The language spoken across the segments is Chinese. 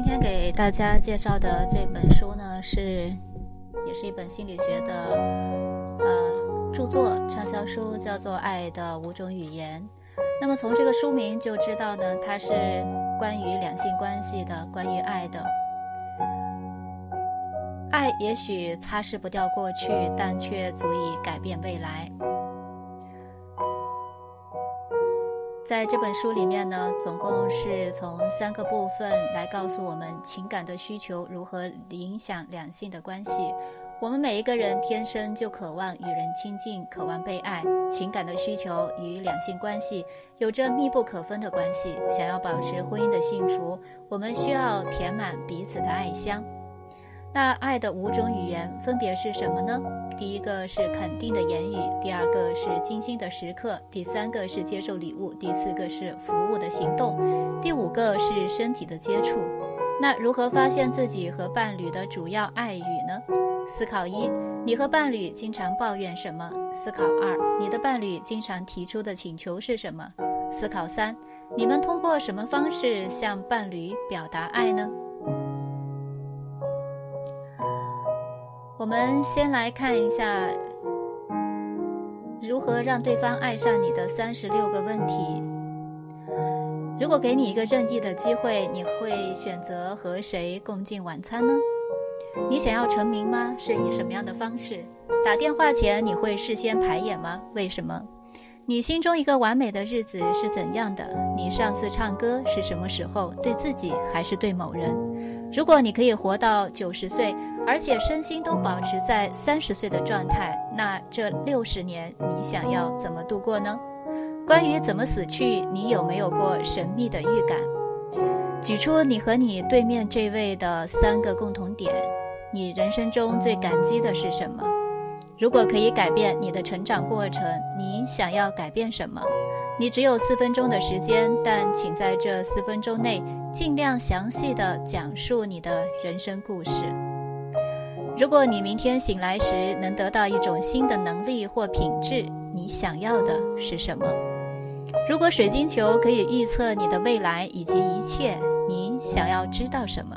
今天给大家介绍的这本书呢，是也是一本心理学的呃著作，畅销书，叫做《爱的五种语言》。那么从这个书名就知道呢，它是关于两性关系的，关于爱的。爱也许擦拭不掉过去，但却足以改变未来。在这本书里面呢，总共是从三个部分来告诉我们情感的需求如何影响两性的关系。我们每一个人天生就渴望与人亲近，渴望被爱。情感的需求与两性关系有着密不可分的关系。想要保持婚姻的幸福，我们需要填满彼此的爱箱。那爱的五种语言分别是什么呢？第一个是肯定的言语，第二个是精心的时刻，第三个是接受礼物，第四个是服务的行动，第五个是身体的接触。那如何发现自己和伴侣的主要爱语呢？思考一：你和伴侣经常抱怨什么？思考二：你的伴侣经常提出的请求是什么？思考三：你们通过什么方式向伴侣表达爱呢？我们先来看一下如何让对方爱上你的三十六个问题。如果给你一个任意的机会，你会选择和谁共进晚餐呢？你想要成名吗？是以什么样的方式？打电话前你会事先排演吗？为什么？你心中一个完美的日子是怎样的？你上次唱歌是什么时候？对自己还是对某人？如果你可以活到九十岁，而且身心都保持在三十岁的状态，那这六十年你想要怎么度过呢？关于怎么死去，你有没有过神秘的预感？举出你和你对面这位的三个共同点。你人生中最感激的是什么？如果可以改变你的成长过程，你想要改变什么？你只有四分钟的时间，但请在这四分钟内尽量详细的讲述你的人生故事。如果你明天醒来时能得到一种新的能力或品质，你想要的是什么？如果水晶球可以预测你的未来以及一切，你想要知道什么？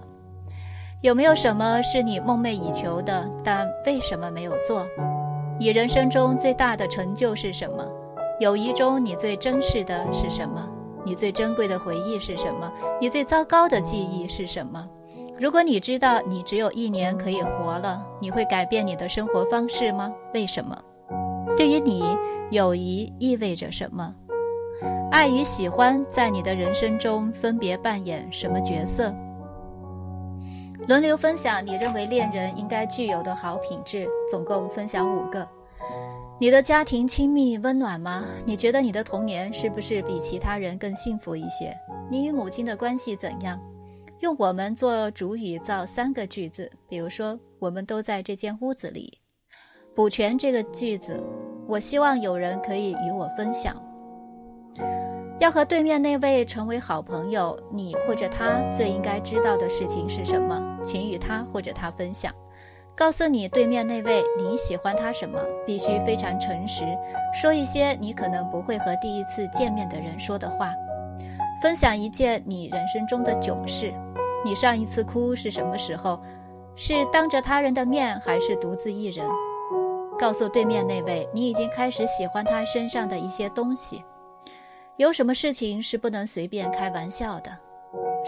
有没有什么是你梦寐以求的，但为什么没有做？你人生中最大的成就是什么？友谊中你最珍视的是什么？你最珍贵的回忆是什么？你最糟糕的记忆是什么？如果你知道你只有一年可以活了，你会改变你的生活方式吗？为什么？对于你，友谊意味着什么？爱与喜欢在你的人生中分别扮演什么角色？轮流分享你认为恋人应该具有的好品质，总共分享五个。你的家庭亲密温暖吗？你觉得你的童年是不是比其他人更幸福一些？你与母亲的关系怎样？用我们做主语造三个句子，比如说我们都在这间屋子里。补全这个句子，我希望有人可以与我分享。要和对面那位成为好朋友，你或者他最应该知道的事情是什么？请与他或者他分享。告诉你对面那位你喜欢他什么，必须非常诚实，说一些你可能不会和第一次见面的人说的话。分享一件你人生中的囧事。你上一次哭是什么时候？是当着他人的面，还是独自一人？告诉对面那位你已经开始喜欢他身上的一些东西。有什么事情是不能随便开玩笑的？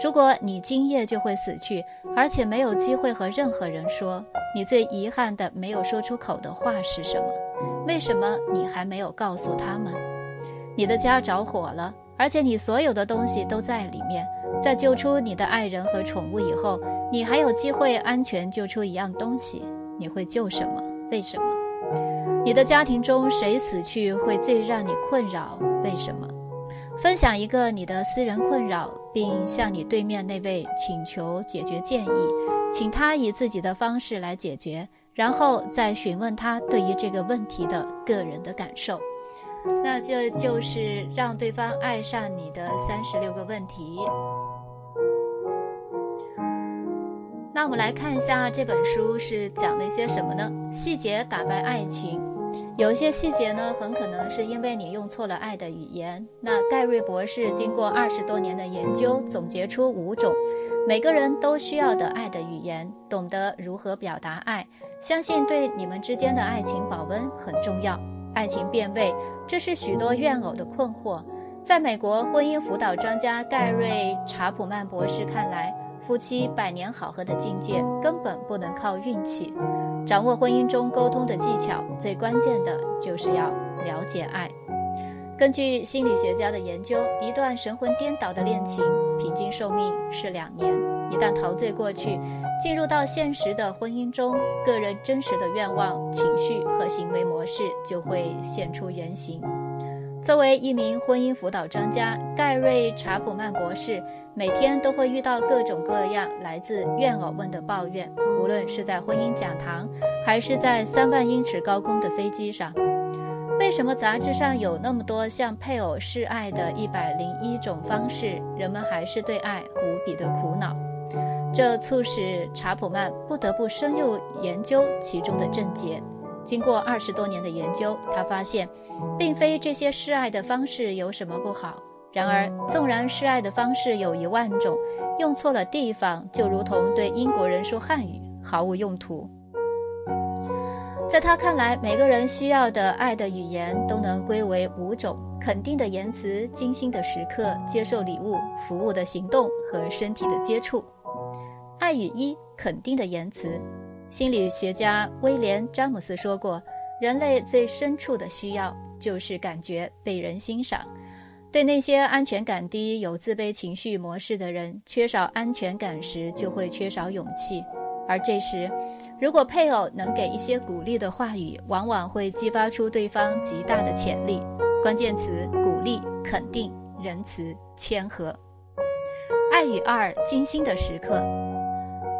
如果你今夜就会死去，而且没有机会和任何人说，你最遗憾的没有说出口的话是什么？为什么你还没有告诉他们？你的家着火了，而且你所有的东西都在里面。在救出你的爱人和宠物以后，你还有机会安全救出一样东西。你会救什么？为什么？你的家庭中谁死去会最让你困扰？为什么？分享一个你的私人困扰，并向你对面那位请求解决建议，请他以自己的方式来解决，然后再询问他对于这个问题的个人的感受。那这就是让对方爱上你的三十六个问题。那我们来看一下这本书是讲了一些什么呢？细节打败爱情。有一些细节呢，很可能是因为你用错了爱的语言。那盖瑞博士经过二十多年的研究，总结出五种每个人都需要的爱的语言，懂得如何表达爱，相信对你们之间的爱情保温很重要。爱情变味，这是许多怨偶的困惑。在美国婚姻辅导专家盖瑞·查普曼博士看来，夫妻百年好合的境界根本不能靠运气。掌握婚姻中沟通的技巧，最关键的就是要了解爱。根据心理学家的研究，一段神魂颠倒的恋情平均寿命是两年。一旦陶醉过去，进入到现实的婚姻中，个人真实的愿望、情绪和行为模式就会现出原形。作为一名婚姻辅导专家，盖瑞·查普曼博士每天都会遇到各种各样来自怨偶们的抱怨，无论是在婚姻讲堂，还是在三万英尺高空的飞机上。为什么杂志上有那么多向配偶示爱的一百零一种方式，人们还是对爱无比的苦恼？这促使查普曼不得不深入研究其中的症结。经过二十多年的研究，他发现，并非这些示爱的方式有什么不好。然而，纵然示爱的方式有一万种，用错了地方，就如同对英国人说汉语毫无用途。在他看来，每个人需要的爱的语言都能归为五种：肯定的言辞、精心的时刻、接受礼物、服务的行动和身体的接触。爱语一：肯定的言辞。心理学家威廉·詹姆斯说过：“人类最深处的需要就是感觉被人欣赏。对那些安全感低、有自卑情绪模式的人，缺少安全感时就会缺少勇气。而这时，如果配偶能给一些鼓励的话语，往往会激发出对方极大的潜力。关键词：鼓励、肯定、仁慈、谦和。爱与二：精心的时刻。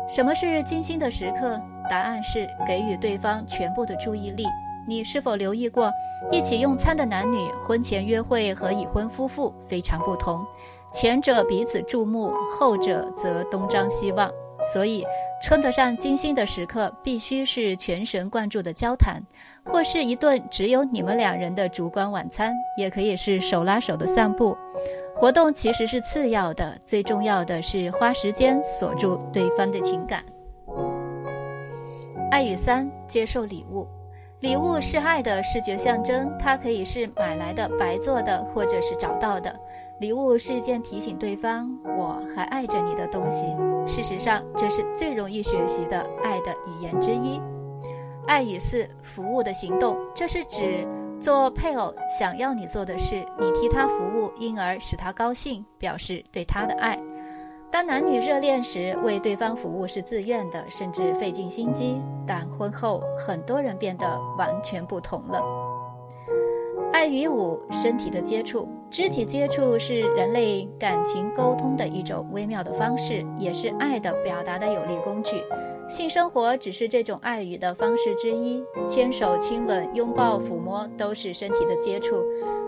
什么是精心的时刻？答案是给予对方全部的注意力。你是否留意过，一起用餐的男女婚前约会和已婚夫妇非常不同，前者彼此注目，后者则东张西望。所以，称得上精心的时刻，必须是全神贯注的交谈，或是一顿只有你们两人的烛光晚餐，也可以是手拉手的散步。活动其实是次要的，最重要的是花时间锁住对方的情感。爱与三，接受礼物。礼物是爱的视觉象征，它可以是买来的、白做的，或者是找到的。礼物是一件提醒对方我还爱着你的东西。事实上，这是最容易学习的爱的语言之一。爱与四，服务的行动，这是指做配偶想要你做的事，你替他服务，因而使他高兴，表示对他的爱。当男女热恋时，为对方服务是自愿的，甚至费尽心机。但婚后，很多人变得完全不同了。爱与五，身体的接触，肢体接触是人类感情沟通的一种微妙的方式，也是爱的表达的有力工具。性生活只是这种爱语的方式之一，牵手、亲吻、拥抱、抚摸都是身体的接触。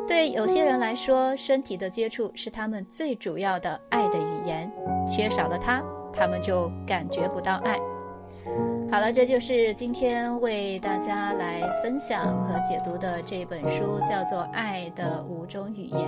对有些人来说，身体的接触是他们最主要的爱的语言，缺少了它，他们就感觉不到爱。好了，这就是今天为大家来分享和解读的这本书，叫做《爱的五种语言》。